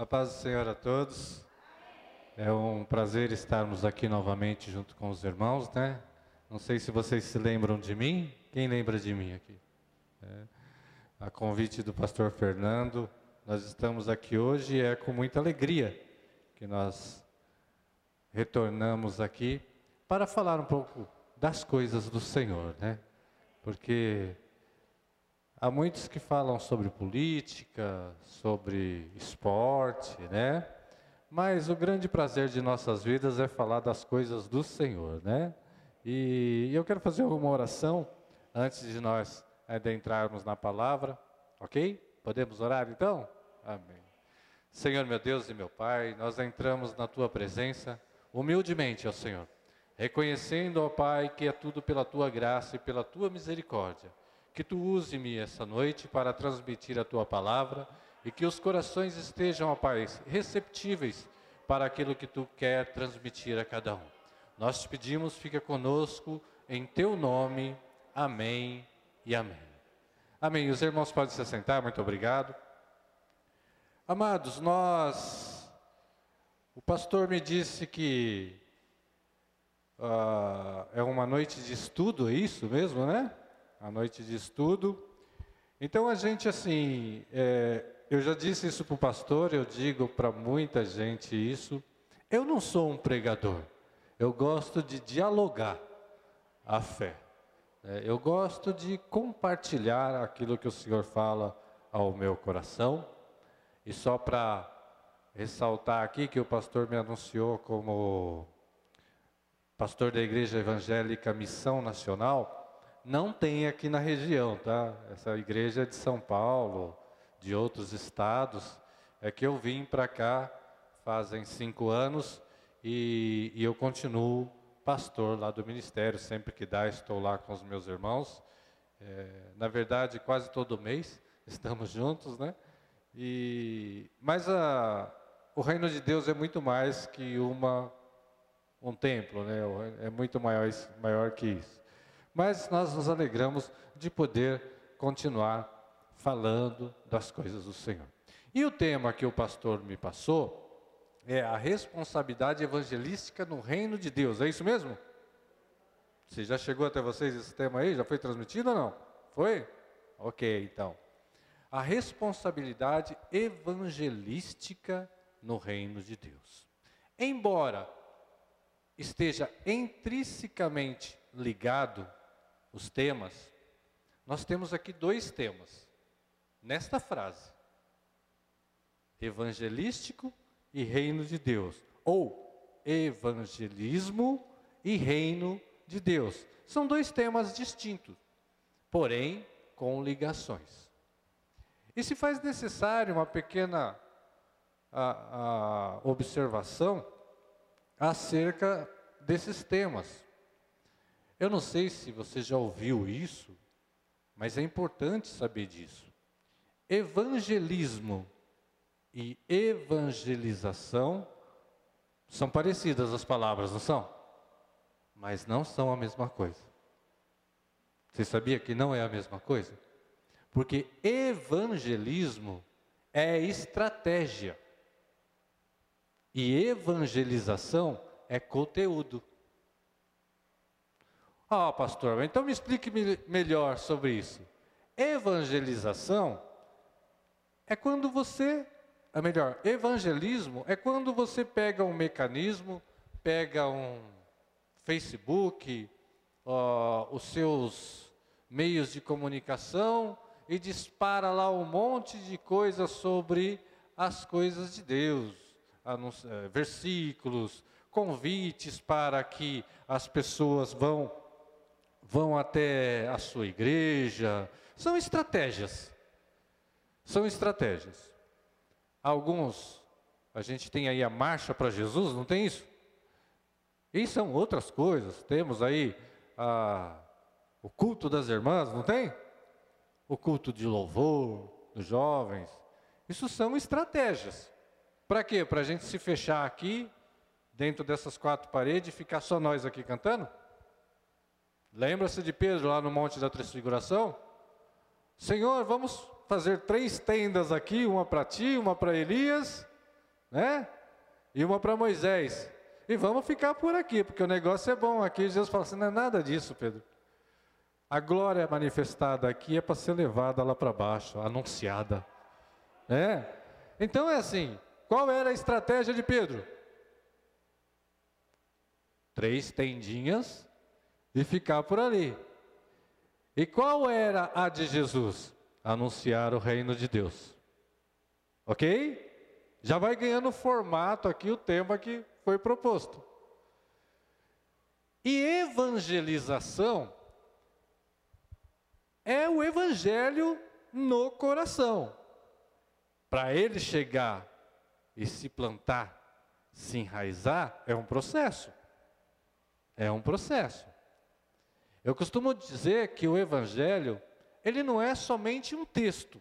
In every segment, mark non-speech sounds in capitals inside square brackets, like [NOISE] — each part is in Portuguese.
A paz do Senhor a todos. É um prazer estarmos aqui novamente junto com os irmãos, né? Não sei se vocês se lembram de mim. Quem lembra de mim aqui? É. A convite do pastor Fernando, nós estamos aqui hoje e é com muita alegria que nós retornamos aqui para falar um pouco das coisas do Senhor, né? Porque há muitos que falam sobre política, sobre esporte, né? Mas o grande prazer de nossas vidas é falar das coisas do Senhor, né? E eu quero fazer uma oração antes de nós adentrarmos na palavra, ok? Podemos orar então? Amém. Senhor meu Deus e meu Pai, nós entramos na Tua presença humildemente, ó Senhor, reconhecendo, ó Pai, que é tudo pela Tua graça e pela Tua misericórdia. Que Tu use-me essa noite para transmitir a Tua palavra e que os corações estejam, ó Pai, receptíveis para aquilo que Tu quer transmitir a cada um. Nós te pedimos, fica conosco, em Teu nome. Amém e amém. Amém. Os irmãos podem se sentar, muito obrigado. Amados, nós. O pastor me disse que uh, é uma noite de estudo, é isso mesmo, né? A noite de estudo. Então a gente, assim, é, eu já disse isso para o pastor, eu digo para muita gente isso. Eu não sou um pregador, eu gosto de dialogar a fé. Né? Eu gosto de compartilhar aquilo que o Senhor fala ao meu coração. E só para ressaltar aqui que o pastor me anunciou como pastor da Igreja Evangélica Missão Nacional, não tem aqui na região, tá? Essa igreja é de São Paulo, de outros estados. É que eu vim para cá fazem cinco anos e, e eu continuo pastor lá do ministério. Sempre que dá, estou lá com os meus irmãos. É, na verdade, quase todo mês [LAUGHS] estamos juntos, né? E, mas a, o reino de Deus é muito mais que uma, um templo, né? é muito maior, maior que isso. Mas nós nos alegramos de poder continuar falando das coisas do Senhor. E o tema que o pastor me passou é a responsabilidade evangelística no reino de Deus. É isso mesmo? Se já chegou até vocês esse tema aí? Já foi transmitido ou não? Foi? Ok, então a responsabilidade evangelística no reino de Deus. Embora esteja intrinsecamente ligado os temas, nós temos aqui dois temas nesta frase: evangelístico e reino de Deus, ou evangelismo e reino de Deus. São dois temas distintos, porém com ligações. E se faz necessário uma pequena a, a observação acerca desses temas. Eu não sei se você já ouviu isso, mas é importante saber disso. Evangelismo e evangelização são parecidas as palavras, não são? Mas não são a mesma coisa. Você sabia que não é a mesma coisa? Porque evangelismo é estratégia. E evangelização é conteúdo. Ah, pastor, então me explique melhor sobre isso. Evangelização é quando você, é melhor, evangelismo é quando você pega um mecanismo, pega um Facebook, os seus meios de comunicação, e dispara lá um monte de coisas sobre as coisas de Deus, eh, versículos, convites para que as pessoas vão vão até a sua igreja. São estratégias. São estratégias. Alguns, a gente tem aí a marcha para Jesus, não tem isso? E são outras coisas. Temos aí a, o culto das irmãs, não tem? o culto de louvor dos jovens. Isso são estratégias. Para quê? Para a gente se fechar aqui, dentro dessas quatro paredes, e ficar só nós aqui cantando? Lembra-se de Pedro lá no Monte da Transfiguração? Senhor, vamos fazer três tendas aqui, uma para ti, uma para Elias né? E uma para Moisés. E vamos ficar por aqui, porque o negócio é bom aqui. Jesus fala assim: não é nada disso, Pedro. A glória manifestada aqui é para ser levada lá para baixo, anunciada. É? Então é assim: qual era a estratégia de Pedro? Três tendinhas e ficar por ali. E qual era a de Jesus? Anunciar o reino de Deus. Ok? Já vai ganhando formato aqui o tema que foi proposto. E evangelização é o evangelho no coração. Para ele chegar e se plantar, se enraizar, é um processo. É um processo. Eu costumo dizer que o evangelho, ele não é somente um texto.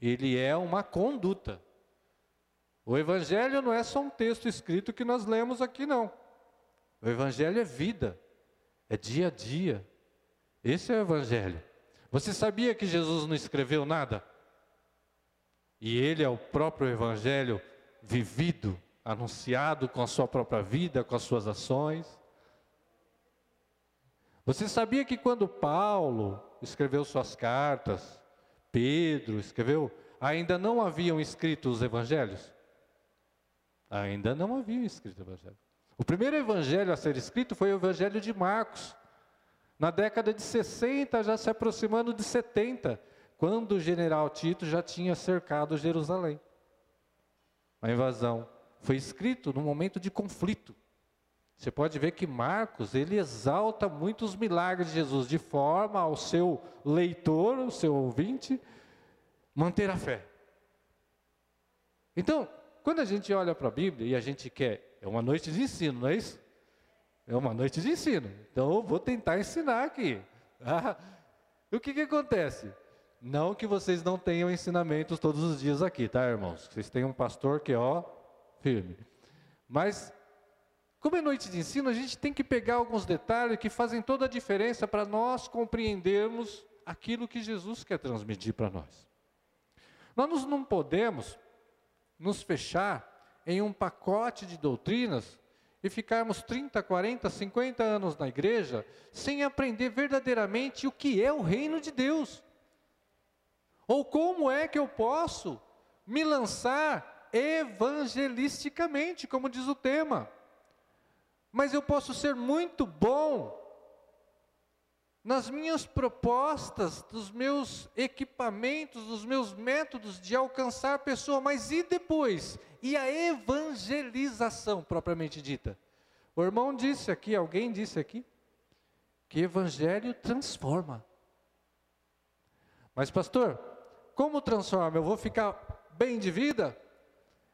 Ele é uma conduta. O Evangelho não é só um texto escrito que nós lemos aqui, não. O Evangelho é vida, é dia a dia. Esse é o Evangelho. Você sabia que Jesus não escreveu nada? E ele é o próprio Evangelho vivido, anunciado com a sua própria vida, com as suas ações. Você sabia que quando Paulo escreveu suas cartas, Pedro escreveu, ainda não haviam escrito os evangelhos? Ainda não havia escrito o evangelho. O primeiro evangelho a ser escrito foi o evangelho de Marcos. Na década de 60, já se aproximando de 70, quando o general Tito já tinha cercado Jerusalém. A invasão foi escrito num momento de conflito. Você pode ver que Marcos, ele exalta muitos milagres de Jesus, de forma ao seu leitor, o seu ouvinte, manter a fé. Então, quando a gente olha para a Bíblia e a gente quer, é uma noite de ensino, não é isso? É uma noite de ensino. Então eu vou tentar ensinar aqui. Ah, [LAUGHS] o que, que acontece? Não que vocês não tenham ensinamentos todos os dias aqui, tá, irmãos? Vocês têm um pastor que ó, firme. Mas, como é noite de ensino, a gente tem que pegar alguns detalhes que fazem toda a diferença para nós compreendermos aquilo que Jesus quer transmitir para nós. Nós não podemos nos fechar em um pacote de doutrinas e ficarmos 30, 40, 50 anos na igreja sem aprender verdadeiramente o que é o reino de Deus. Ou como é que eu posso me lançar evangelisticamente, como diz o tema. Mas eu posso ser muito bom nas minhas propostas, dos meus equipamentos, dos meus métodos de alcançar a pessoa, mas e depois? E a evangelização propriamente dita? O irmão disse aqui, alguém disse aqui, que evangelho transforma. Mas, pastor, como transforma? Eu vou ficar bem de vida?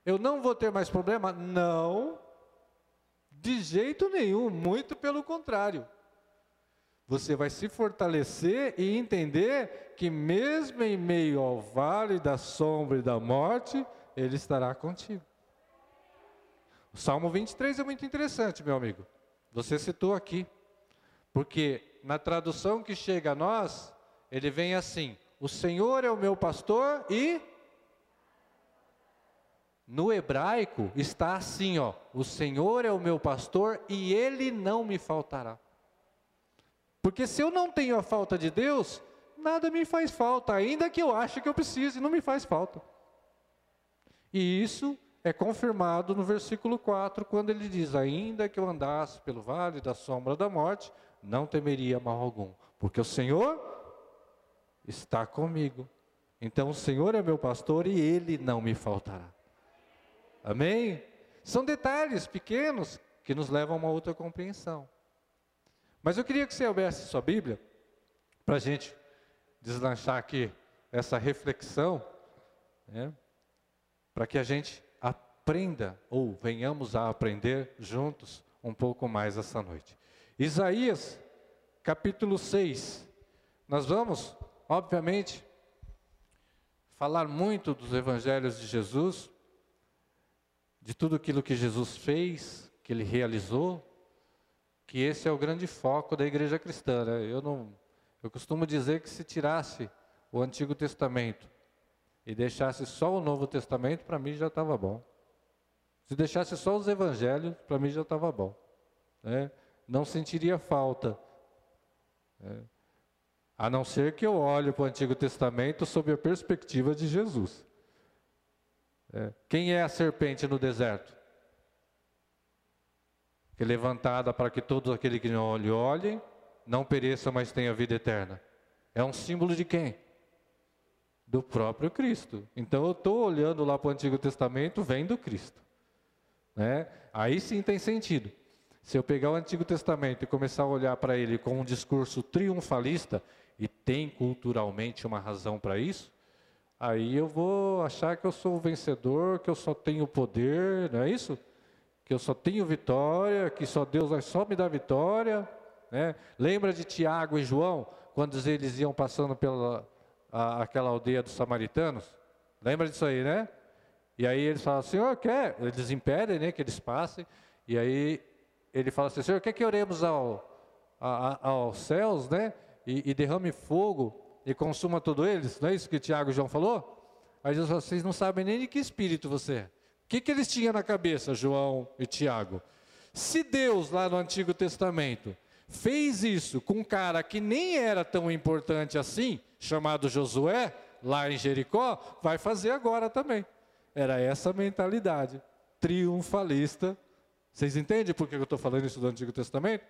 Eu não vou ter mais problema? Não, de jeito nenhum, muito pelo contrário. Você vai se fortalecer e entender que, mesmo em meio ao vale da sombra e da morte, Ele estará contigo. O Salmo 23 é muito interessante, meu amigo. Você citou aqui. Porque na tradução que chega a nós, ele vem assim: O Senhor é o meu pastor e. No hebraico está assim, ó: O Senhor é o meu pastor e ele não me faltará. Porque se eu não tenho a falta de Deus, nada me faz falta, ainda que eu ache que eu precise, não me faz falta. E isso é confirmado no versículo 4, quando ele diz: Ainda que eu andasse pelo vale da sombra da morte, não temeria mal algum, porque o Senhor está comigo. Então o Senhor é meu pastor e ele não me faltará. Amém? São detalhes pequenos que nos levam a uma outra compreensão. Mas eu queria que você abrisse sua Bíblia para a gente deslanchar aqui essa reflexão, né, para que a gente aprenda ou venhamos a aprender juntos um pouco mais essa noite. Isaías, capítulo 6. Nós vamos, obviamente, falar muito dos evangelhos de Jesus, de tudo aquilo que Jesus fez, que ele realizou, que esse é o grande foco da igreja cristã. Né? Eu, não, eu costumo dizer que se tirasse o Antigo Testamento e deixasse só o Novo Testamento, para mim já estava bom. Se deixasse só os evangelhos, para mim já estava bom. Né? Não sentiria falta. Né? A não ser que eu olhe para o Antigo Testamento sob a perspectiva de Jesus. É. Quem é a serpente no deserto? Que é levantada para que todos aquele que não olhe, olhem, não pereça, mas tenha vida eterna. É um símbolo de quem? Do próprio Cristo. Então eu estou olhando lá para o Antigo Testamento, vem do Cristo. Né? Aí sim tem sentido. Se eu pegar o Antigo Testamento e começar a olhar para ele com um discurso triunfalista, e tem culturalmente uma razão para isso, aí eu vou achar que eu sou o vencedor, que eu só tenho poder, não é isso? Que eu só tenho vitória, que só Deus vai só me dar vitória. Né? Lembra de Tiago e João, quando eles iam passando pela a, aquela aldeia dos samaritanos? Lembra disso aí, né? E aí eles falam, Senhor, quer? Eles impedem né, que eles passem. E aí ele fala assim, Senhor, quer que oremos ao, a, aos céus, né? E, e, derrame fogo e consuma todos eles? Não é isso que Tiago e João falou? Aí Jesus falou, vocês não sabem nem de que espírito você é. O que, que eles tinham na cabeça, João e Tiago? Se Deus, lá no Antigo Testamento, fez isso com um cara que nem era tão importante assim, chamado Josué, lá em Jericó, vai fazer agora também. Era essa mentalidade triunfalista. Vocês entendem por que eu estou falando isso do Antigo Testamento?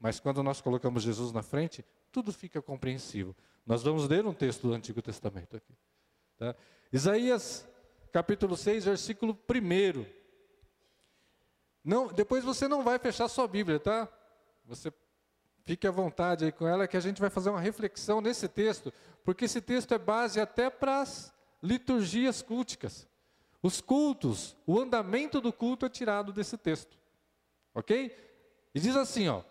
Mas quando nós colocamos Jesus na frente, tudo fica compreensível. Nós vamos ler um texto do Antigo Testamento aqui. Tá? Isaías, capítulo 6, versículo 1. Não, depois você não vai fechar sua Bíblia, tá? Você fique à vontade aí com ela, que a gente vai fazer uma reflexão nesse texto, porque esse texto é base até para as liturgias culticas. Os cultos, o andamento do culto é tirado desse texto. Ok? E diz assim, ó.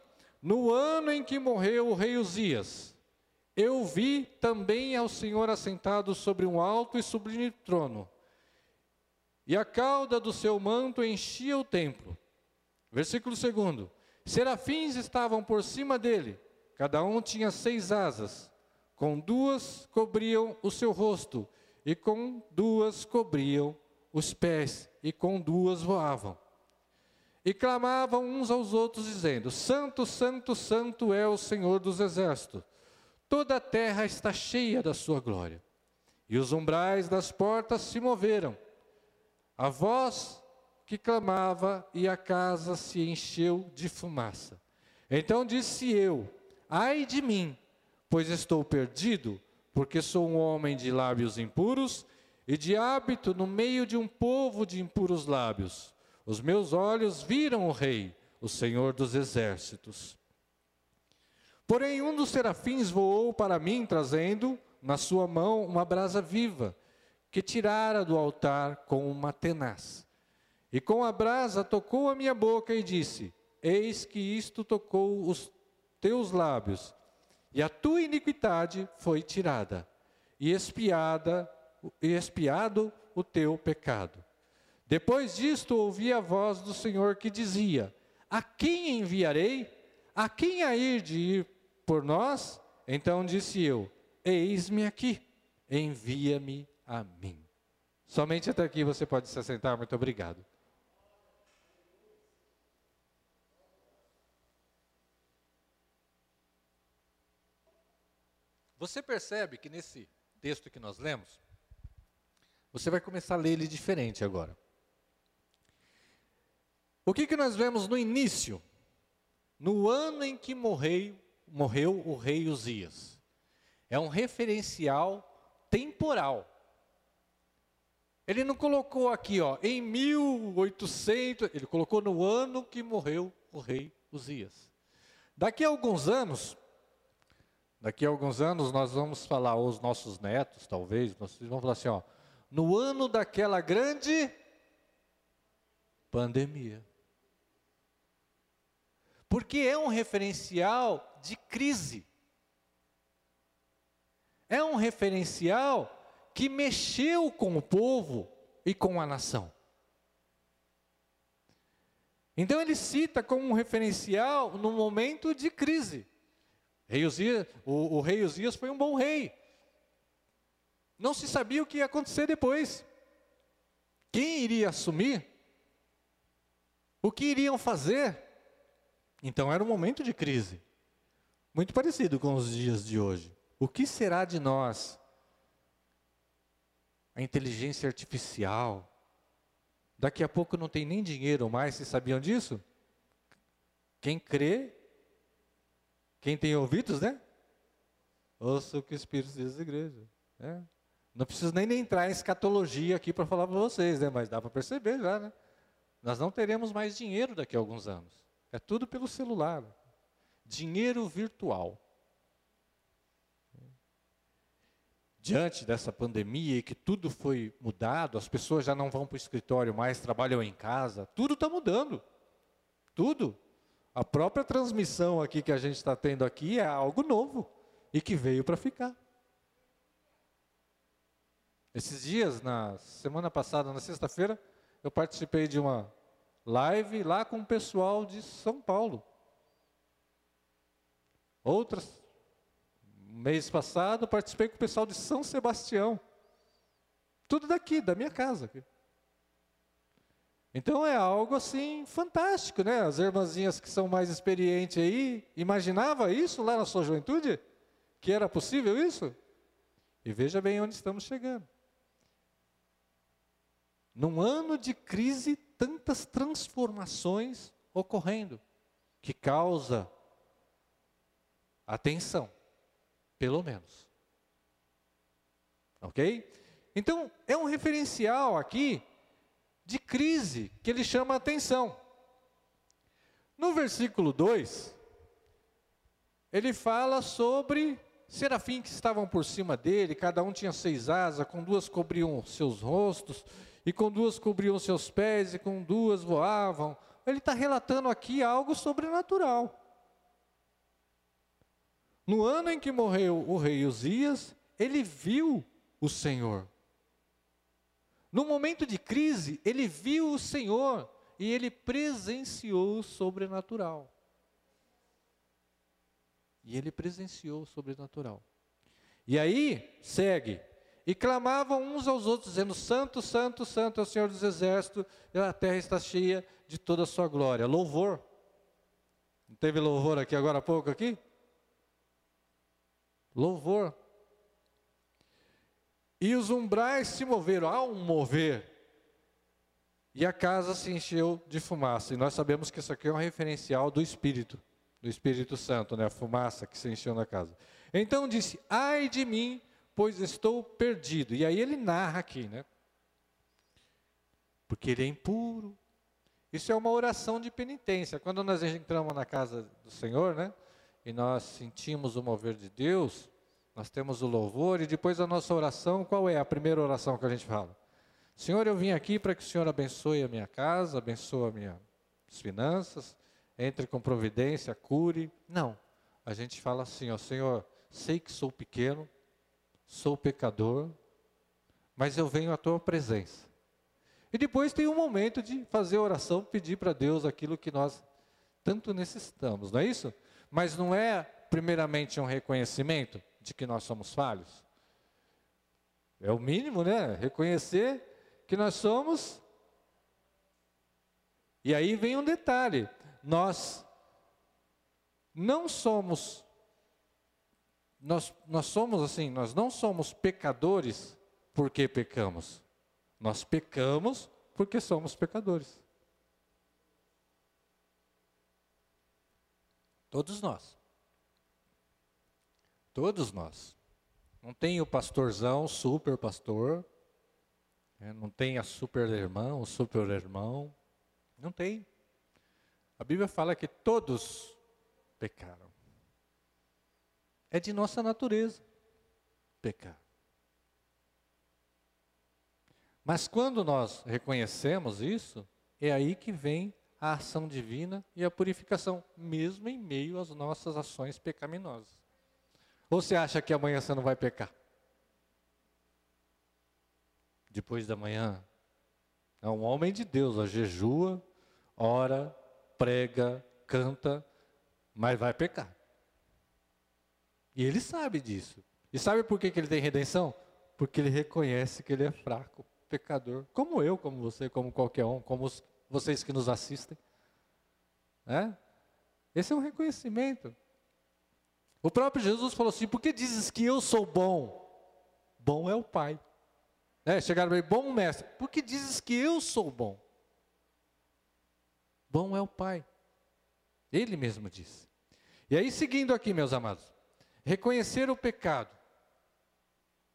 No ano em que morreu o rei Uzias, eu vi também ao Senhor assentado sobre um alto e sublime trono, e a cauda do seu manto enchia o templo. Versículo 2: Serafins estavam por cima dele, cada um tinha seis asas, com duas cobriam o seu rosto, e com duas cobriam os pés, e com duas voavam. E clamavam uns aos outros, dizendo: Santo, Santo, Santo é o Senhor dos exércitos. Toda a terra está cheia da sua glória. E os umbrais das portas se moveram. A voz que clamava e a casa se encheu de fumaça. Então disse eu: Ai de mim, pois estou perdido, porque sou um homem de lábios impuros e de hábito no meio de um povo de impuros lábios. Os meus olhos viram o Rei, o Senhor dos exércitos. Porém, um dos serafins voou para mim, trazendo na sua mão uma brasa viva, que tirara do altar com uma tenaz. E com a brasa tocou a minha boca e disse: Eis que isto tocou os teus lábios, e a tua iniquidade foi tirada, e espiada e expiado o teu pecado. Depois disto ouvi a voz do Senhor que dizia: A quem enviarei? A quem há ir de ir por nós? Então disse eu: Eis-me aqui, envia-me a mim. Somente até aqui você pode se assentar, muito obrigado. Você percebe que nesse texto que nós lemos, você vai começar a ler ele diferente agora. O que, que nós vemos no início? No ano em que morreu, morreu o rei Uzias. É um referencial temporal. Ele não colocou aqui, ó, em 1800, ele colocou no ano que morreu o rei Uzias. Daqui a alguns anos, daqui a alguns anos nós vamos falar, os nossos netos, talvez, nós vamos falar assim, ó, no ano daquela grande pandemia. Porque é um referencial de crise. É um referencial que mexeu com o povo e com a nação. Então ele cita como um referencial no momento de crise. Rei Uzias, o, o rei Uzias foi um bom rei. Não se sabia o que ia acontecer depois. Quem iria assumir O que iriam fazer? Então era um momento de crise. Muito parecido com os dias de hoje. O que será de nós? A inteligência artificial. Daqui a pouco não tem nem dinheiro mais, vocês sabiam disso? Quem crê, quem tem ouvidos, né? Ouça o que o Espírito diz da igreja. Né? Não preciso nem entrar em escatologia aqui para falar para vocês, né? mas dá para perceber já. Né? Nós não teremos mais dinheiro daqui a alguns anos. É tudo pelo celular. Dinheiro virtual. Diante dessa pandemia e que tudo foi mudado, as pessoas já não vão para o escritório mais, trabalham em casa, tudo está mudando. Tudo. A própria transmissão aqui que a gente está tendo aqui é algo novo e que veio para ficar. Esses dias, na semana passada, na sexta-feira, eu participei de uma live lá com o pessoal de São Paulo. Outras, mês passado, participei com o pessoal de São Sebastião. Tudo daqui, da minha casa. Então é algo assim fantástico, né? As irmãzinhas que são mais experientes aí, imaginava isso lá na sua juventude? Que era possível isso? E veja bem onde estamos chegando. Num ano de crise, tantas transformações ocorrendo, que causa atenção, pelo menos. Ok? Então, é um referencial aqui de crise que ele chama a atenção. No versículo 2, ele fala sobre serafim que estavam por cima dele, cada um tinha seis asas, com duas cobriam seus rostos, e com duas cobriam seus pés, e com duas voavam. Ele está relatando aqui algo sobrenatural. No ano em que morreu o rei Uzias, ele viu o Senhor. No momento de crise, ele viu o Senhor e ele presenciou o sobrenatural. E ele presenciou o sobrenatural. E aí, segue. E clamavam uns aos outros, dizendo: Santo, Santo, Santo é o Senhor dos Exércitos, e a terra está cheia de toda a sua glória. Louvor. Não teve louvor aqui agora há pouco aqui? Louvor. E os umbrais se moveram, há um mover. E a casa se encheu de fumaça. E nós sabemos que isso aqui é um referencial do Espírito, do Espírito Santo, né? a fumaça que se encheu na casa. Então disse: Ai de mim, pois estou perdido. E aí ele narra aqui, né? Porque ele é impuro. Isso é uma oração de penitência. Quando nós entramos na casa do Senhor, né? E nós sentimos o mover de Deus, nós temos o louvor e depois a nossa oração, qual é a primeira oração que a gente fala? Senhor, eu vim aqui para que o Senhor abençoe a minha casa, abençoe as minhas finanças, entre com providência, cure. Não. A gente fala assim, ó, Senhor, sei que sou pequeno, sou pecador, mas eu venho à tua presença. E depois tem um momento de fazer oração, pedir para Deus aquilo que nós tanto necessitamos, não é isso? Mas não é primeiramente um reconhecimento de que nós somos falhos. É o mínimo, né? Reconhecer que nós somos. E aí vem um detalhe: nós não somos, nós, nós somos assim, nós não somos pecadores porque pecamos. Nós pecamos porque somos pecadores. Todos nós. Todos nós. Não tem o pastorzão, super pastor. Né? Não tem a super irmã, o super irmão. Não tem. A Bíblia fala que todos pecaram. É de nossa natureza pecar. Mas quando nós reconhecemos isso, é aí que vem a ação divina e a purificação, mesmo em meio às nossas ações pecaminosas. Ou você acha que amanhã você não vai pecar? Depois da manhã? É um homem de Deus, ó, jejua, ora, prega, canta, mas vai pecar. E ele sabe disso. E sabe por que, que ele tem redenção? Porque ele reconhece que ele é fraco, pecador. Como eu, como você, como qualquer um, como os, vocês que nos assistem. Né? Esse é um reconhecimento. O próprio Jesus falou assim: por que dizes que eu sou bom? Bom é o Pai. É, chegaram ele, bom mestre, por que dizes que eu sou bom? Bom é o Pai. Ele mesmo disse. E aí, seguindo aqui, meus amados, reconhecer o pecado,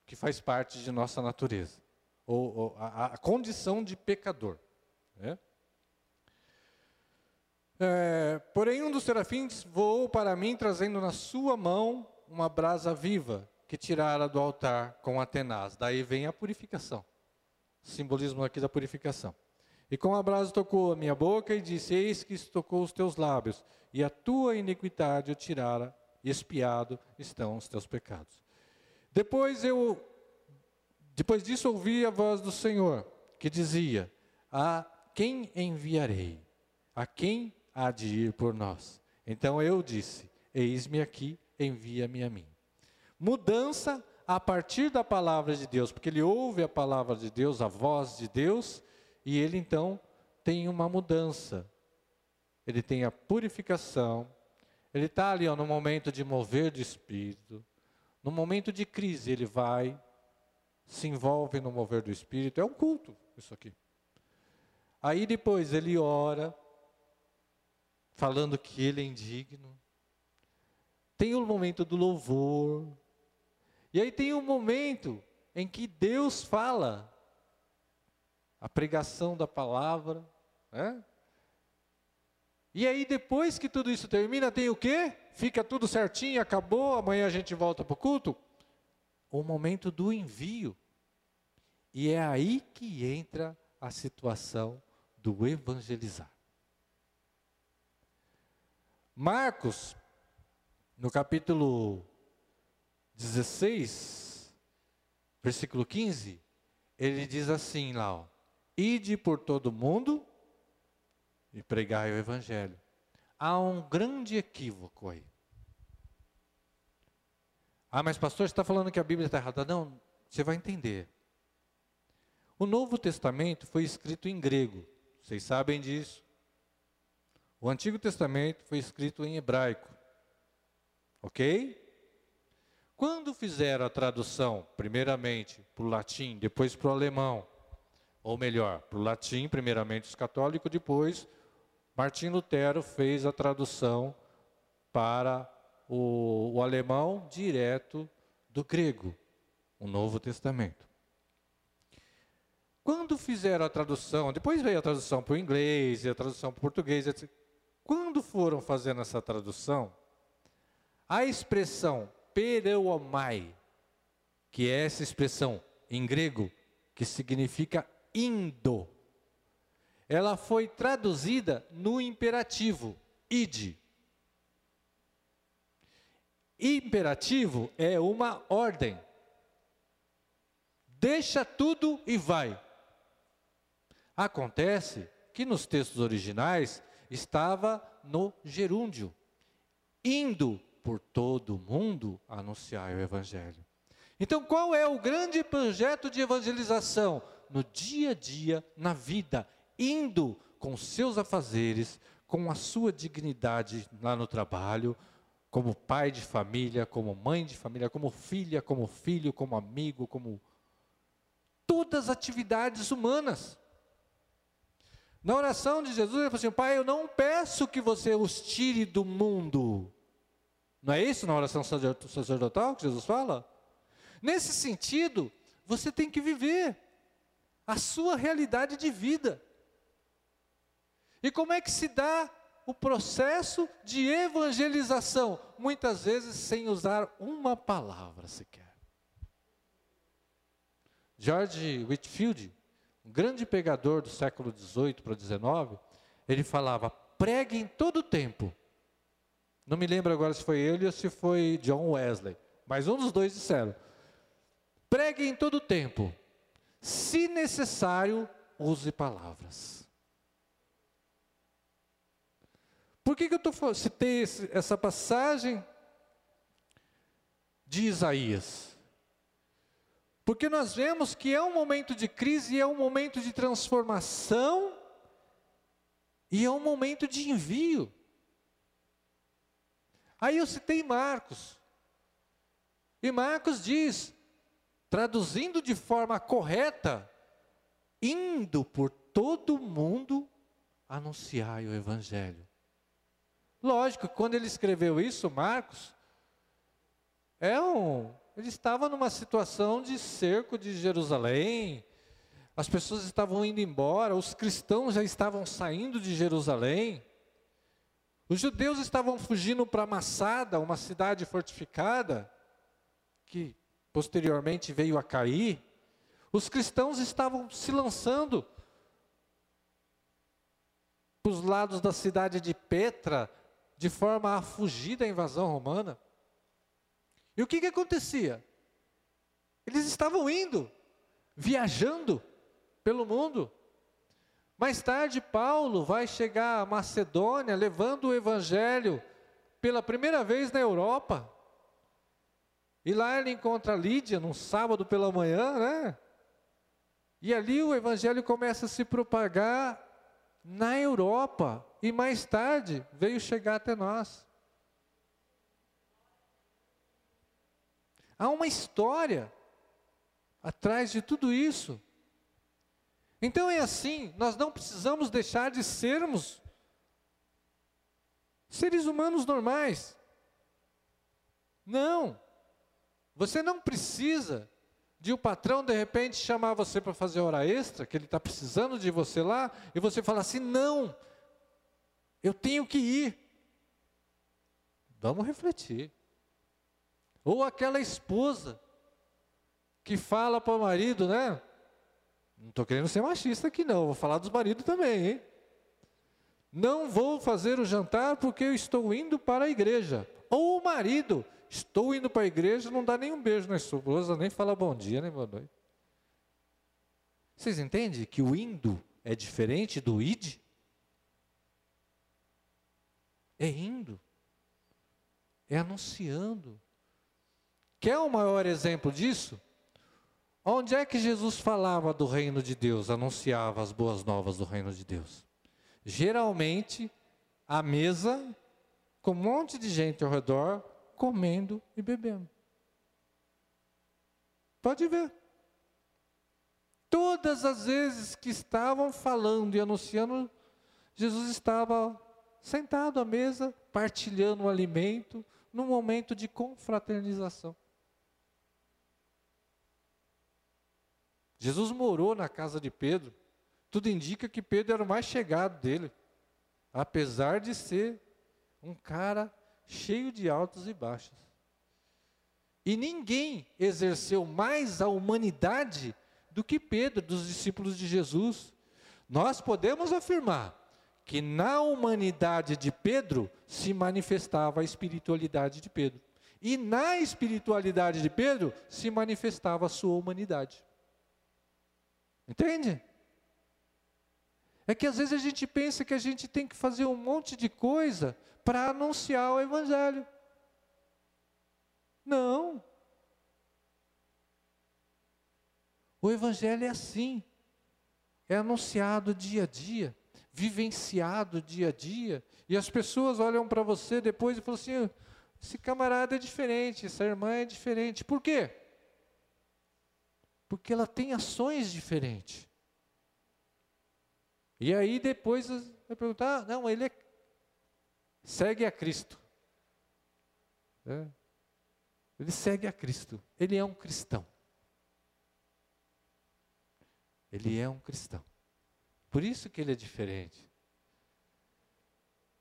que faz parte de nossa natureza, ou, ou a, a, condição de pecador. Né? É, porém, um dos serafins voou para mim, trazendo na sua mão uma brasa viva, que tirara do altar com a tenaz. Daí vem a purificação. Simbolismo aqui da purificação. E com a brasa tocou a minha boca e disse: Eis que tocou os teus lábios, e a tua iniquidade o tirara, e espiado estão os teus pecados. Depois eu, depois disso ouvi a voz do Senhor, que dizia: A quem enviarei? A quem há de ir por nós? Então eu disse: Eis-me aqui, envia-me a mim. Mudança a partir da palavra de Deus, porque ele ouve a palavra de Deus, a voz de Deus, e ele então tem uma mudança. Ele tem a purificação, ele está ali ó, no momento de mover do espírito, no momento de crise ele vai, se envolve no mover do espírito, é um culto isso aqui. Aí depois ele ora, falando que ele é indigno. Tem o momento do louvor, e aí tem um momento em que Deus fala, a pregação da palavra, né? E aí depois que tudo isso termina, tem o quê? Fica tudo certinho, acabou, amanhã a gente volta para o culto? O momento do envio. E é aí que entra a situação do evangelizar. Marcos, no capítulo 16, versículo 15, ele diz assim lá, ó, ide por todo mundo e pregai o evangelho. Há um grande equívoco aí. Ah, mas pastor, você está falando que a Bíblia está errada. Não, você vai entender. O Novo Testamento foi escrito em grego, vocês sabem disso. O Antigo Testamento foi escrito em hebraico. Ok? Quando fizeram a tradução, primeiramente para o latim, depois para o alemão, ou melhor, para o latim, primeiramente os católicos, depois Martim Lutero fez a tradução para o, o alemão direto do grego, o Novo Testamento. Quando fizeram a tradução, depois veio a tradução para o inglês e a tradução para o português, etc. Quando foram fazendo essa tradução, a expressão pereuomai, que é essa expressão em grego que significa indo. Ela foi traduzida no imperativo, ide. Imperativo é uma ordem. Deixa tudo e vai. Acontece que nos textos originais estava no gerúndio, indo por todo o mundo anunciar o Evangelho. Então, qual é o grande projeto de evangelização? No dia a dia, na vida, indo com seus afazeres, com a sua dignidade lá no trabalho, como pai de família, como mãe de família, como filha, como filho, como amigo, como todas as atividades humanas. Na oração de Jesus, ele falou assim: Pai, eu não peço que você os tire do mundo, não é isso na oração sacerdotal que Jesus fala? Nesse sentido, você tem que viver a sua realidade de vida. E como é que se dá o processo de evangelização? Muitas vezes sem usar uma palavra sequer. George Whitfield, um grande pregador do século XVIII para XIX, ele falava: pregue em todo o tempo não me lembro agora se foi ele ou se foi John Wesley, mas um dos dois disseram: pregue em todo o tempo, se necessário, use palavras. Por que, que eu tô, citei esse, essa passagem de Isaías? Porque nós vemos que é um momento de crise, é um momento de transformação e é um momento de envio. Aí eu citei Marcos. E Marcos diz, traduzindo de forma correta, indo por todo mundo anunciar o Evangelho. Lógico, quando ele escreveu isso, Marcos, é um, ele estava numa situação de cerco de Jerusalém, as pessoas estavam indo embora, os cristãos já estavam saindo de Jerusalém, os judeus estavam fugindo para Massada, uma cidade fortificada, que posteriormente veio a cair. Os cristãos estavam se lançando para os lados da cidade de Petra, de forma a fugir da invasão romana. E o que, que acontecia? Eles estavam indo, viajando pelo mundo. Mais tarde, Paulo vai chegar a Macedônia levando o evangelho pela primeira vez na Europa. E lá ele encontra Lídia num sábado pela manhã, né? E ali o evangelho começa a se propagar na Europa e mais tarde veio chegar até nós. Há uma história atrás de tudo isso. Então é assim, nós não precisamos deixar de sermos seres humanos normais. Não. Você não precisa de o um patrão de repente chamar você para fazer hora extra, que ele está precisando de você lá, e você falar assim: não, eu tenho que ir. Vamos refletir. Ou aquela esposa que fala para o marido, né? Não estou querendo ser machista aqui, não, vou falar dos maridos também, hein? Não vou fazer o jantar porque eu estou indo para a igreja. Ou o marido Estou indo para a igreja, não dá nem um beijo na esposa, nem fala bom dia, nem boa noite. Vocês entendem que o indo é diferente do id? É indo, é anunciando. Quer o um maior exemplo disso? Onde é que Jesus falava do reino de Deus, anunciava as boas novas do reino de Deus? Geralmente, à mesa, com um monte de gente ao redor, comendo e bebendo. Pode ver. Todas as vezes que estavam falando e anunciando, Jesus estava sentado à mesa, partilhando o alimento, num momento de confraternização. Jesus morou na casa de Pedro. Tudo indica que Pedro era o mais chegado dele, apesar de ser um cara cheio de altos e baixos. E ninguém exerceu mais a humanidade do que Pedro, dos discípulos de Jesus. Nós podemos afirmar que na humanidade de Pedro se manifestava a espiritualidade de Pedro. E na espiritualidade de Pedro se manifestava a sua humanidade. Entende? É que às vezes a gente pensa que a gente tem que fazer um monte de coisa para anunciar o Evangelho. Não. O Evangelho é assim, é anunciado dia a dia, vivenciado dia a dia, e as pessoas olham para você depois e falam assim: esse camarada é diferente, essa irmã é diferente. Por quê? Porque ela tem ações diferentes. E aí depois vai perguntar: ah, não, ele é segue a Cristo. É. Ele segue a Cristo. Ele é um cristão. Ele é um cristão. Por isso que ele é diferente.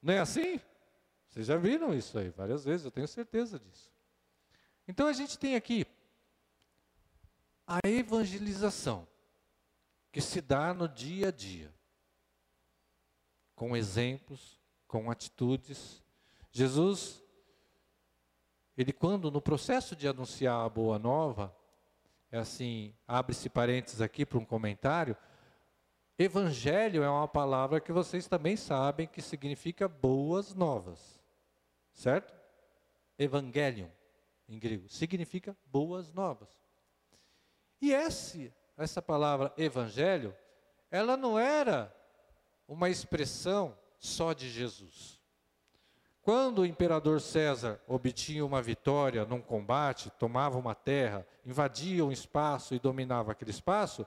Não é assim? Vocês já viram isso aí várias vezes, eu tenho certeza disso. Então a gente tem aqui a evangelização, que se dá no dia a dia, com exemplos, com atitudes. Jesus, ele quando no processo de anunciar a boa nova, é assim, abre-se parênteses aqui para um comentário, evangelho é uma palavra que vocês também sabem que significa boas novas. Certo? Evangelium em grego significa boas novas. E esse, essa palavra evangelho, ela não era uma expressão só de Jesus. Quando o imperador César obtinha uma vitória num combate, tomava uma terra, invadia um espaço e dominava aquele espaço,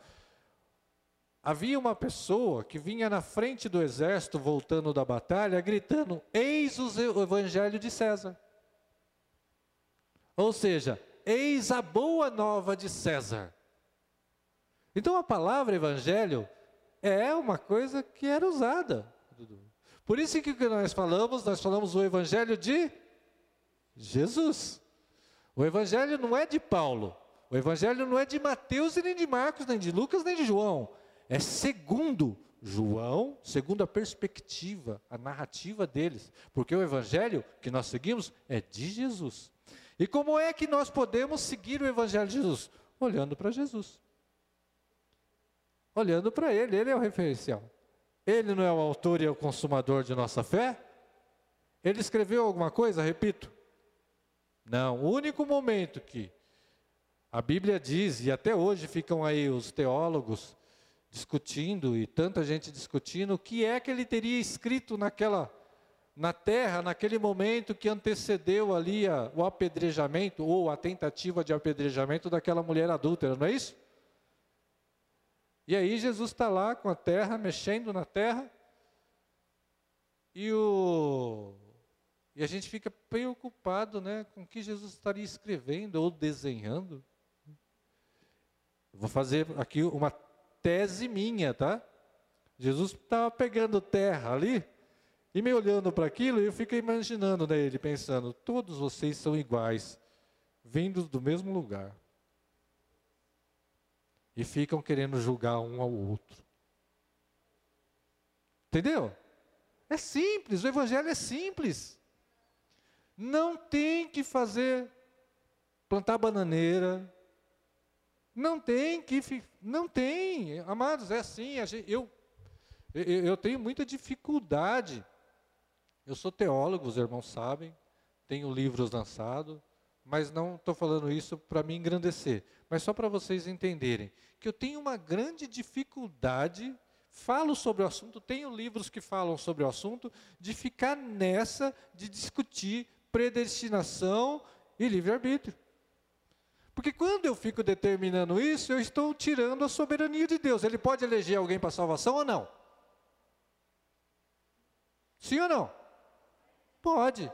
havia uma pessoa que vinha na frente do exército voltando da batalha, gritando: Eis o evangelho de César. Ou seja, eis a boa nova de César. Então a palavra evangelho é uma coisa que era usada. Por isso que nós falamos, nós falamos o evangelho de Jesus. O evangelho não é de Paulo. O evangelho não é de Mateus nem de Marcos, nem de Lucas, nem de João. É segundo João, segundo a perspectiva, a narrativa deles. Porque o evangelho que nós seguimos é de Jesus. E como é que nós podemos seguir o evangelho de Jesus? Olhando para Jesus. Olhando para ele, ele é o referencial. Ele não é o autor e é o consumador de nossa fé? Ele escreveu alguma coisa, repito? Não, o único momento que a Bíblia diz, e até hoje ficam aí os teólogos discutindo, e tanta gente discutindo, o que é que ele teria escrito naquela, na terra, naquele momento que antecedeu ali a, o apedrejamento, ou a tentativa de apedrejamento daquela mulher adúltera, não é isso? E aí Jesus está lá com a terra, mexendo na terra, e, o, e a gente fica preocupado né, com o que Jesus estaria escrevendo ou desenhando. Vou fazer aqui uma tese minha, tá? Jesus estava pegando terra ali e me olhando para aquilo, e eu fico imaginando né, ele pensando: todos vocês são iguais, vindos do mesmo lugar e ficam querendo julgar um ao outro. Entendeu? É simples, o evangelho é simples. Não tem que fazer plantar bananeira. Não tem que não tem, amados, é assim, eu eu tenho muita dificuldade. Eu sou teólogo, os irmãos sabem, tenho livros lançados, mas não estou falando isso para me engrandecer, mas só para vocês entenderem que eu tenho uma grande dificuldade, falo sobre o assunto, tenho livros que falam sobre o assunto, de ficar nessa de discutir predestinação e livre-arbítrio. Porque quando eu fico determinando isso, eu estou tirando a soberania de Deus. Ele pode eleger alguém para salvação ou não? Sim ou não? Pode.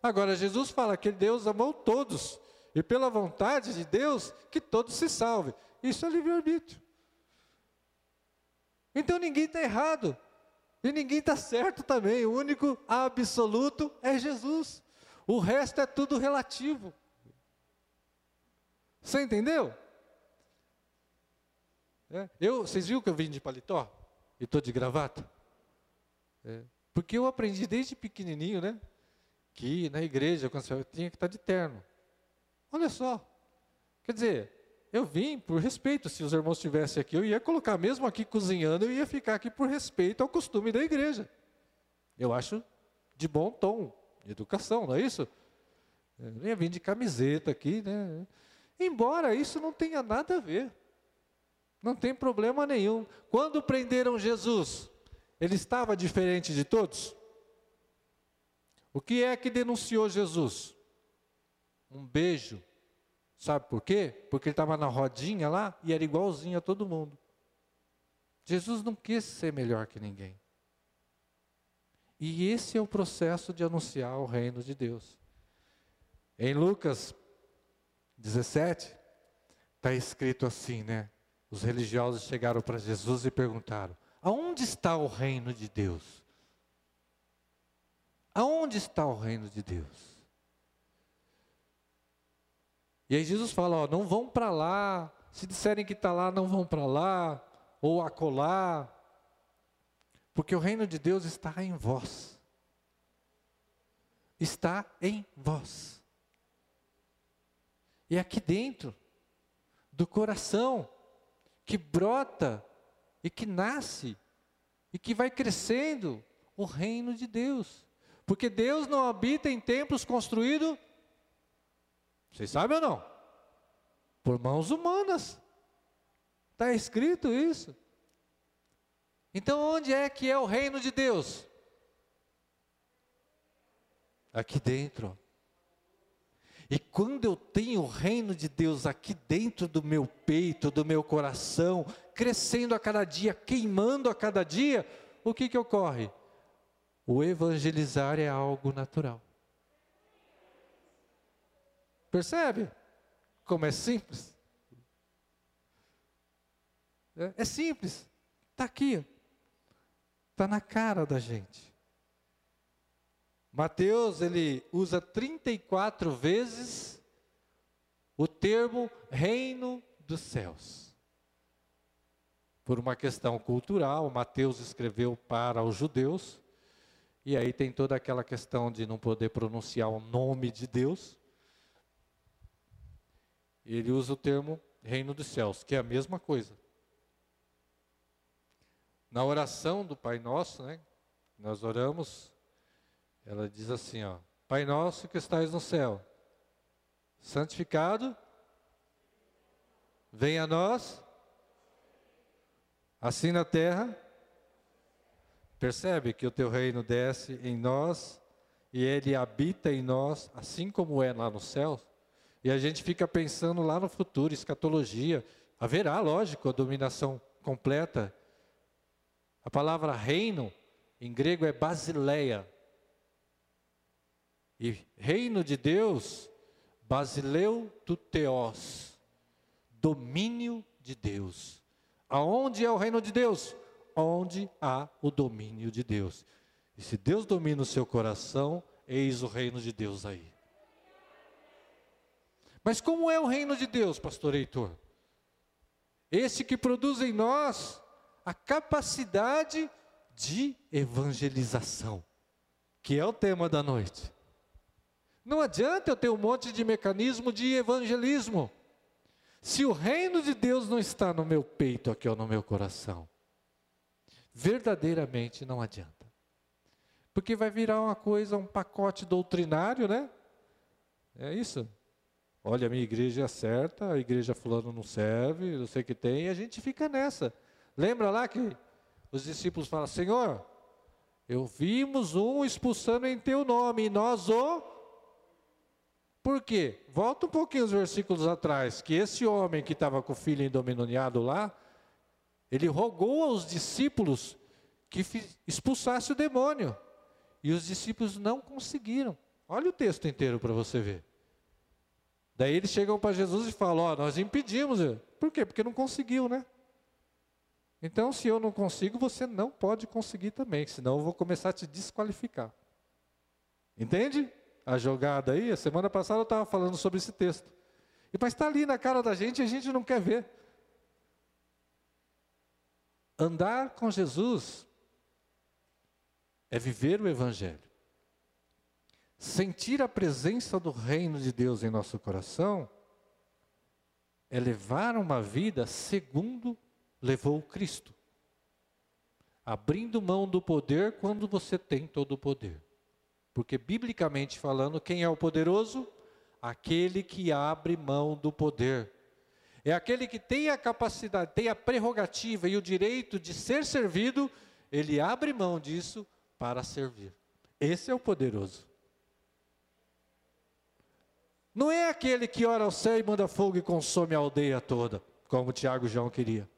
Agora, Jesus fala que Deus amou todos, e pela vontade de Deus, que todos se salvem. Isso é livre-arbítrio. Então ninguém está errado, e ninguém está certo também. O único absoluto é Jesus. O resto é tudo relativo. Você entendeu? É. Eu, vocês viram que eu vim de paletó e estou de gravata? É. Porque eu aprendi desde pequenininho, né? que na igreja, quando eu tinha que estar de terno. Olha só. Quer dizer, eu vim por respeito. Se os irmãos estivessem aqui, eu ia colocar, mesmo aqui cozinhando, eu ia ficar aqui por respeito ao costume da igreja. Eu acho de bom tom, de educação, não é isso? Eu ia vir de camiseta aqui, né? Embora isso não tenha nada a ver. Não tem problema nenhum. Quando prenderam Jesus, ele estava diferente de todos? O que é que denunciou Jesus? Um beijo. Sabe por quê? Porque ele estava na rodinha lá e era igualzinho a todo mundo. Jesus não quis ser melhor que ninguém. E esse é o processo de anunciar o reino de Deus. Em Lucas 17, está escrito assim, né? Os religiosos chegaram para Jesus e perguntaram: Aonde está o reino de Deus? Aonde está o reino de Deus? E aí Jesus fala: ó, não vão para lá. Se disserem que está lá, não vão para lá ou acolá, porque o reino de Deus está em vós. Está em vós. E aqui dentro do coração que brota e que nasce e que vai crescendo o reino de Deus. Porque Deus não habita em templos construídos, vocês sabem ou não? Por mãos humanas. Está escrito isso. Então, onde é que é o reino de Deus? aqui dentro. E quando eu tenho o reino de Deus aqui dentro do meu peito, do meu coração, crescendo a cada dia, queimando a cada dia, o que que ocorre? O evangelizar é algo natural. Percebe? Como é simples? É, é simples. Está aqui. Está na cara da gente. Mateus, ele usa 34 vezes o termo reino dos céus. Por uma questão cultural, Mateus escreveu para os judeus, e aí tem toda aquela questão de não poder pronunciar o nome de Deus. Ele usa o termo reino dos céus, que é a mesma coisa. Na oração do Pai Nosso, né, nós oramos, ela diz assim, ó, Pai Nosso que estais no céu, santificado, venha a nós, assim na terra, percebe que o teu reino desce em nós, e ele habita em nós, assim como é lá no céu, e a gente fica pensando lá no futuro, escatologia, haverá, lógico, a dominação completa a palavra reino, em grego, é basileia. E reino de Deus, basileu tu teos, domínio de Deus. Aonde é o reino de Deus? Onde há o domínio de Deus. E se Deus domina o seu coração, eis o reino de Deus aí. Mas como é o reino de Deus, pastor Heitor? Esse que produz em nós a capacidade de evangelização, que é o tema da noite. Não adianta eu ter um monte de mecanismo de evangelismo, se o reino de Deus não está no meu peito, aqui ou no meu coração. Verdadeiramente não adianta. Porque vai virar uma coisa, um pacote doutrinário, né? É isso? Olha, a minha igreja é certa, a igreja fulano não serve, eu sei que tem, e a gente fica nessa. Lembra lá que os discípulos falam: Senhor, eu vimos um expulsando em teu nome, e nós o. Por quê? Volta um pouquinho os versículos atrás, que esse homem que estava com o filho endemoniado lá, ele rogou aos discípulos que expulsasse o demônio. E os discípulos não conseguiram. Olha o texto inteiro para você ver. Daí eles chegam para Jesus e falam: Ó, oh, nós impedimos. Por quê? Porque não conseguiu, né? Então, se eu não consigo, você não pode conseguir também, senão eu vou começar a te desqualificar. Entende? A jogada aí, a semana passada eu estava falando sobre esse texto. E mas está ali na cara da gente e a gente não quer ver. Andar com Jesus é viver o Evangelho. Sentir a presença do reino de Deus em nosso coração é levar uma vida segundo levou Cristo. Abrindo mão do poder quando você tem todo o poder. Porque, biblicamente falando, quem é o poderoso? Aquele que abre mão do poder. É aquele que tem a capacidade, tem a prerrogativa e o direito de ser servido, ele abre mão disso para servir. Esse é o poderoso. Não é aquele que ora ao céu e manda fogo e consome a aldeia toda, como Tiago João queria.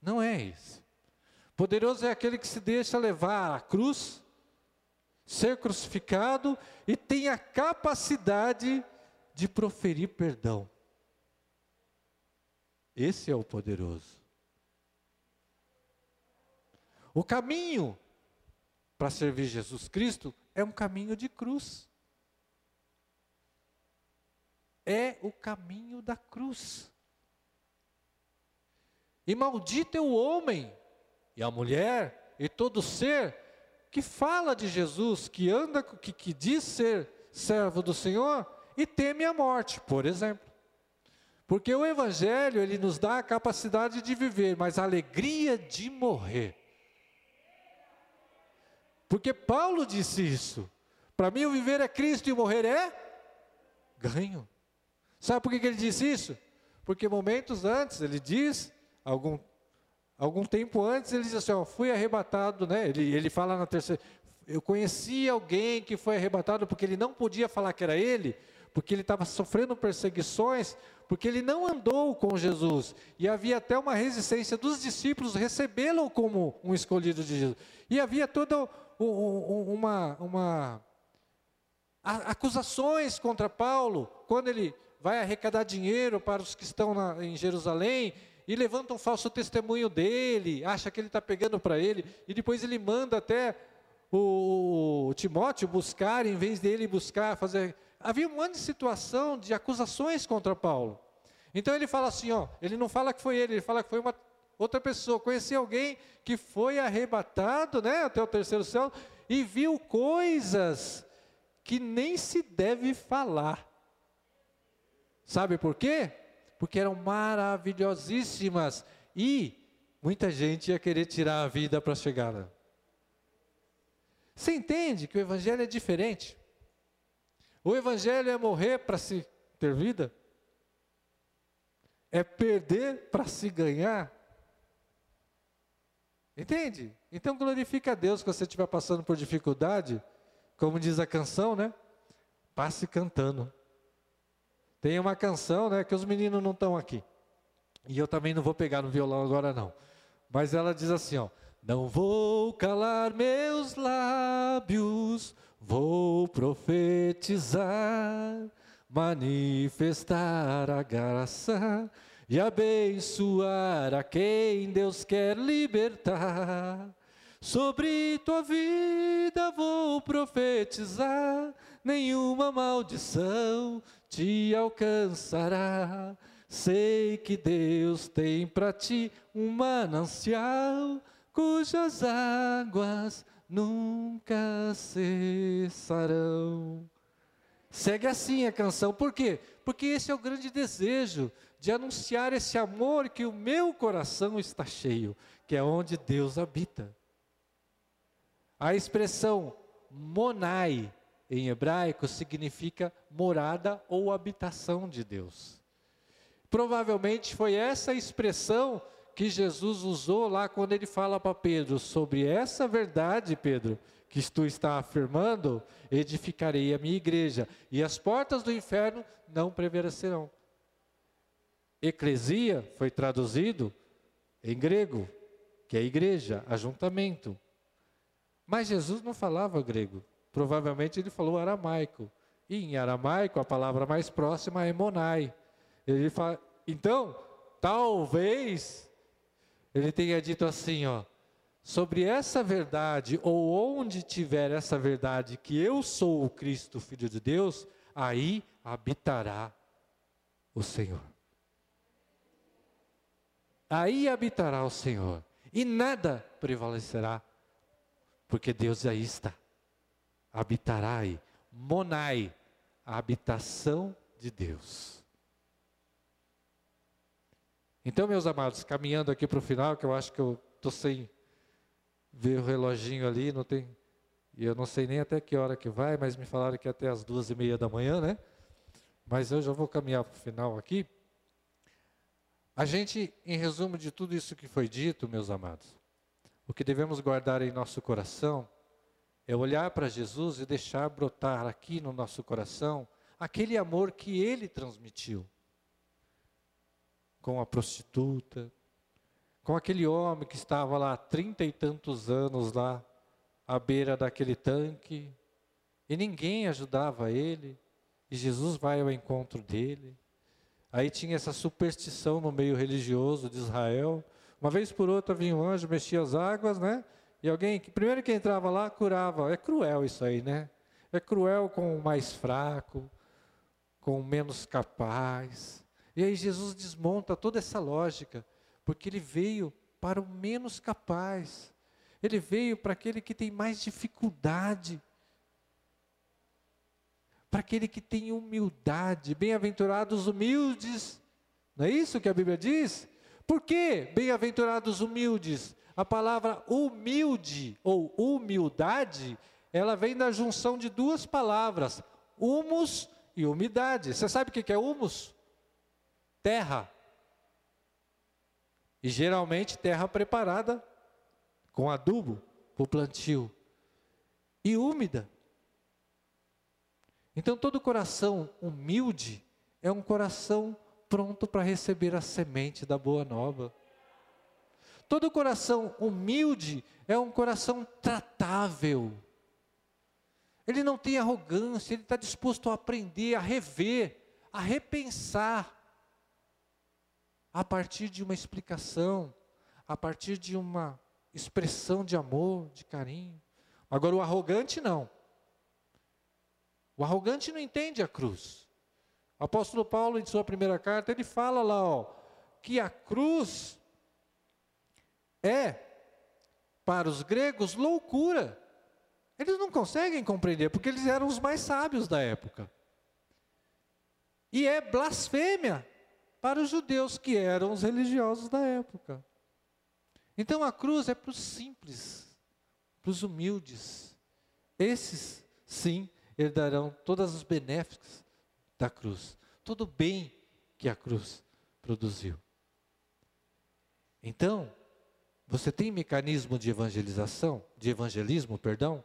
Não é isso. Poderoso é aquele que se deixa levar à cruz, ser crucificado e tem a capacidade de proferir perdão. Esse é o poderoso. O caminho para servir Jesus Cristo é um caminho de cruz. É o caminho da cruz. E maldito é o homem, e a mulher, e todo ser que fala de Jesus, que anda, que, que diz ser servo do Senhor e teme a morte, por exemplo. Porque o Evangelho, ele nos dá a capacidade de viver, mas a alegria de morrer. Porque Paulo disse isso. Para mim, o viver é Cristo e morrer é ganho. Sabe por que ele disse isso? Porque momentos antes ele diz algum, algum tempo antes, ele diz assim: ó, fui arrebatado, né? Ele, ele fala na terceira, eu conheci alguém que foi arrebatado porque ele não podia falar que era ele, porque ele estava sofrendo perseguições, porque ele não andou com Jesus. E havia até uma resistência dos discípulos recebê-lo como um escolhido de Jesus. E havia toda uma, uma acusações contra Paulo, quando ele vai arrecadar dinheiro para os que estão na, em Jerusalém, e levanta um falso testemunho dele, acha que ele está pegando para ele, e depois ele manda até o, o Timóteo buscar, em vez dele buscar, fazer havia um monte de situação de acusações contra Paulo. Então ele fala assim, ó, ele não fala que foi ele, ele fala que foi uma outra pessoa. Conheci alguém que foi arrebatado, né, até o terceiro céu e viu coisas que nem se deve falar. Sabe por quê? Porque eram maravilhosíssimas e muita gente ia querer tirar a vida para chegar lá. Você entende que o evangelho é diferente? O evangelho é morrer para se ter vida? É perder para se ganhar? Entende? Então glorifica a Deus quando você estiver passando por dificuldade, como diz a canção, né? Passe cantando. Tem uma canção, né, que os meninos não estão aqui. E eu também não vou pegar no violão agora não. Mas ela diz assim, ó: Não vou calar meus lábios Vou profetizar, manifestar a graça e abençoar a quem Deus quer libertar. Sobre tua vida vou profetizar, nenhuma maldição te alcançará. Sei que Deus tem para ti um manancial cujas águas nunca cessarão. Segue assim a canção, por quê? Porque esse é o grande desejo de anunciar esse amor que o meu coração está cheio, que é onde Deus habita. A expressão monai em hebraico significa morada ou habitação de Deus. Provavelmente foi essa expressão que Jesus usou lá quando ele fala para Pedro sobre essa verdade, Pedro, que tu está afirmando, edificarei a minha igreja e as portas do inferno não prevalecerão. Eclesia foi traduzido em grego, que é igreja, ajuntamento. Mas Jesus não falava grego, provavelmente ele falou aramaico. E em aramaico a palavra mais próxima é monai. Ele fala, então, talvez ele tenha dito assim, ó, sobre essa verdade, ou onde tiver essa verdade, que eu sou o Cristo, Filho de Deus, aí habitará o Senhor. Aí habitará o Senhor, e nada prevalecerá, porque Deus aí está. Habitará aí, monai, a habitação de Deus. Então, meus amados, caminhando aqui para o final, que eu acho que eu estou sem ver o reloginho ali, não tem, e eu não sei nem até que hora que vai, mas me falaram que é até as duas e meia da manhã, né? Mas eu já vou caminhar para o final aqui. A gente, em resumo de tudo isso que foi dito, meus amados, o que devemos guardar em nosso coração é olhar para Jesus e deixar brotar aqui no nosso coração aquele amor que ele transmitiu com a prostituta, com aquele homem que estava lá trinta e tantos anos lá à beira daquele tanque e ninguém ajudava ele e Jesus vai ao encontro dele. Aí tinha essa superstição no meio religioso de Israel. Uma vez por outra vinha um anjo, mexia as águas, né? E alguém, primeiro que entrava lá, curava. É cruel isso aí, né? É cruel com o mais fraco, com o menos capaz. E aí Jesus desmonta toda essa lógica, porque ele veio para o menos capaz. Ele veio para aquele que tem mais dificuldade. Para aquele que tem humildade. Bem-aventurados humildes. Não é isso que a Bíblia diz? Por que bem-aventurados humildes? A palavra humilde ou humildade, ela vem da junção de duas palavras, humus e umidade. Você sabe o que é humus? terra. E geralmente terra preparada com adubo para o plantio. e úmida. Então, todo coração humilde é um coração pronto para receber a semente da boa nova. Todo coração humilde é um coração tratável. Ele não tem arrogância, ele está disposto a aprender, a rever, a repensar, a partir de uma explicação, a partir de uma expressão de amor, de carinho. Agora, o arrogante não. O arrogante não entende a cruz. O apóstolo Paulo, em sua primeira carta, ele fala lá, ó, que a cruz é, para os gregos, loucura. Eles não conseguem compreender, porque eles eram os mais sábios da época. E é blasfêmia para os judeus, que eram os religiosos da época. Então a cruz é para os simples, para os humildes. Esses, sim, herdarão todas as benéficas da cruz, todo o bem que a cruz produziu. Então, você tem mecanismo de evangelização, de evangelismo, perdão?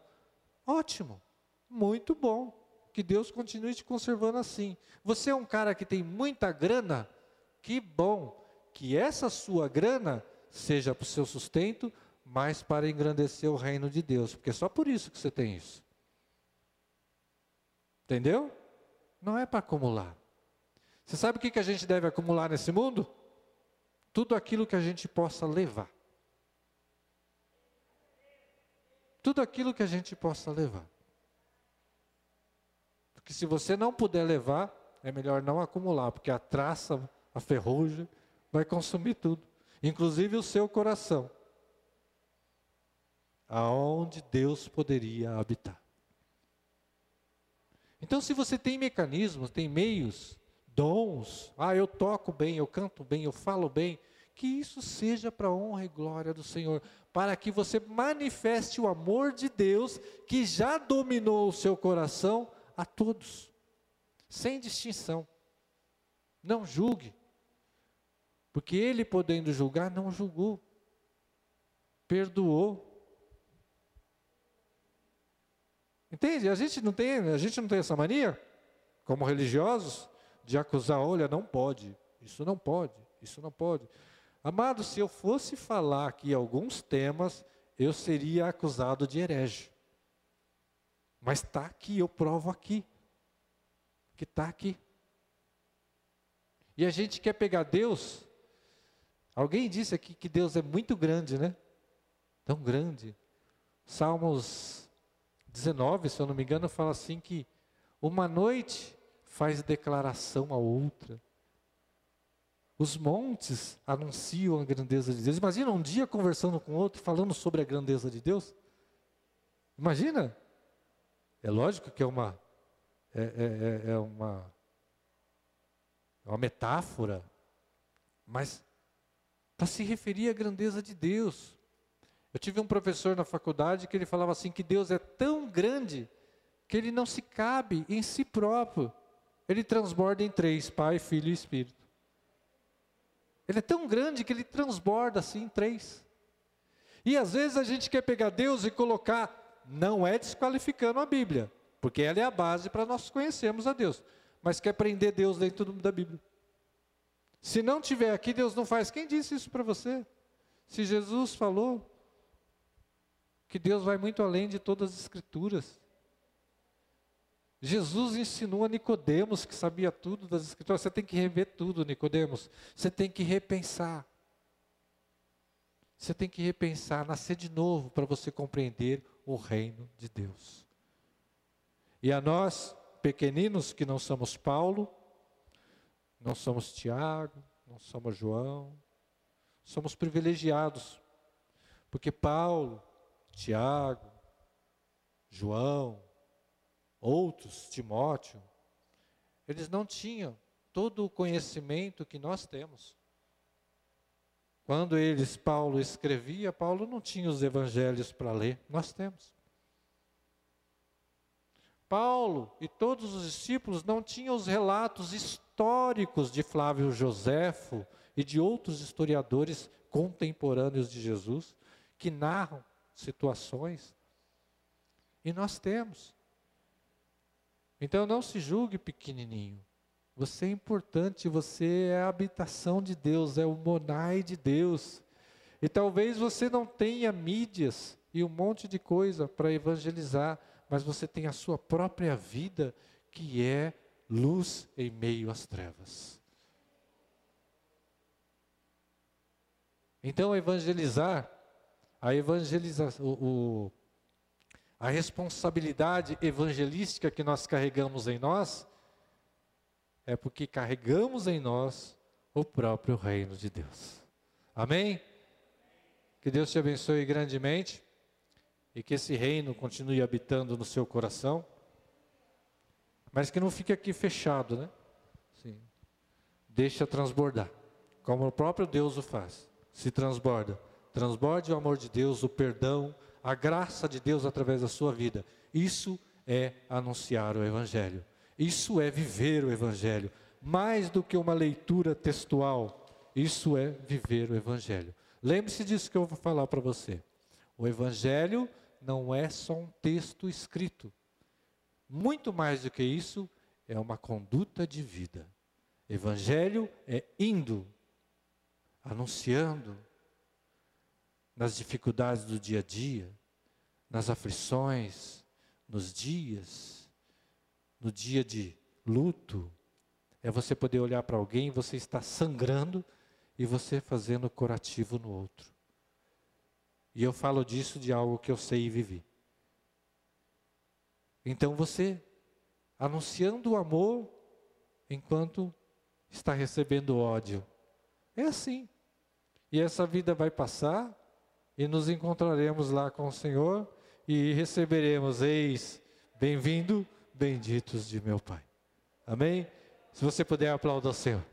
Ótimo, muito bom. Que Deus continue te conservando assim. Você é um cara que tem muita grana? Que bom que essa sua grana seja para o seu sustento, mas para engrandecer o reino de Deus, porque é só por isso que você tem isso. Entendeu? Não é para acumular. Você sabe o que, a gente deve acumular nesse mundo? Tudo aquilo que a gente possa levar. Tudo aquilo que a gente possa levar. Porque se você não puder levar, é melhor não acumular, porque a traça, a ferrugem, vai consumir tudo inclusive o seu coração, aonde Deus poderia habitar. Então, se você tem mecanismos, tem meios, dons, ah, eu toco bem, eu canto bem, eu falo bem, que isso seja para honra e glória do Senhor, para que você manifeste o amor de Deus que já dominou o seu coração a todos, sem distinção. Não julgue, porque ele, podendo julgar, não julgou, perdoou. Entende? A gente não tem, a gente não tem essa mania, como religiosos, de acusar, olha, não pode, isso não pode, isso não pode. Amado, se eu fosse falar aqui alguns temas, eu seria acusado de herege. Mas está aqui, eu provo aqui. Que está aqui. E a gente quer pegar Deus Alguém disse aqui que Deus é muito grande, né? Tão grande. Salmos 19, se eu não me engano, fala assim que uma noite faz declaração a outra. Os montes anunciam a grandeza de Deus. Imagina um dia conversando com outro, falando sobre a grandeza de Deus. Imagina. É lógico que é uma é, é, é, é uma é uma metáfora, mas para se referir à grandeza de Deus. Eu tive um professor na faculdade que ele falava assim que Deus é tão grande que ele não se cabe em si próprio. Ele transborda em três: Pai, Filho e Espírito. Ele é tão grande que ele transborda assim em três. E às vezes a gente quer pegar Deus e colocar, não é desqualificando a Bíblia, porque ela é a base para nós conhecermos a Deus, mas quer prender Deus dentro da Bíblia. Se não tiver aqui, Deus não faz. Quem disse isso para você? Se Jesus falou que Deus vai muito além de todas as escrituras. Jesus ensinou a Nicodemos que sabia tudo das escrituras. Você tem que rever tudo, Nicodemos. Você tem que repensar. Você tem que repensar, nascer de novo para você compreender o reino de Deus. E a nós, pequeninos que não somos Paulo, não somos Tiago, não somos João, somos privilegiados, porque Paulo, Tiago, João, outros, Timóteo, eles não tinham todo o conhecimento que nós temos. Quando eles, Paulo escrevia, Paulo não tinha os evangelhos para ler, nós temos. Paulo e todos os discípulos não tinham os relatos históricos de Flávio Joséfo e de outros historiadores contemporâneos de Jesus que narram situações. E nós temos. Então não se julgue pequenininho. Você é importante, você é a habitação de Deus, é o monai de Deus. E talvez você não tenha mídias e um monte de coisa para evangelizar, mas você tem a sua própria vida, que é luz em meio às trevas. Então, evangelizar, a evangelização, o, o, a responsabilidade evangelística que nós carregamos em nós, é porque carregamos em nós o próprio reino de Deus. Amém? Que Deus te abençoe grandemente e que esse reino continue habitando no seu coração, mas que não fique aqui fechado, né? Sim. Deixa transbordar, como o próprio Deus o faz. Se transborda. Transborde o amor de Deus, o perdão, a graça de Deus através da sua vida. Isso é anunciar o Evangelho. Isso é viver o Evangelho. Mais do que uma leitura textual, isso é viver o Evangelho. Lembre-se disso que eu vou falar para você. O Evangelho não é só um texto escrito. Muito mais do que isso, é uma conduta de vida. Evangelho é indo, anunciando, nas dificuldades do dia a dia, nas aflições, nos dias, no dia de luto, é você poder olhar para alguém, você está sangrando e você fazendo curativo no outro. E eu falo disso de algo que eu sei e vivi. Então você anunciando o amor enquanto está recebendo ódio. É assim. E essa vida vai passar e nos encontraremos lá com o Senhor e receberemos, eis, bem-vindo, benditos de meu Pai. Amém? Se você puder aplaudir o Senhor.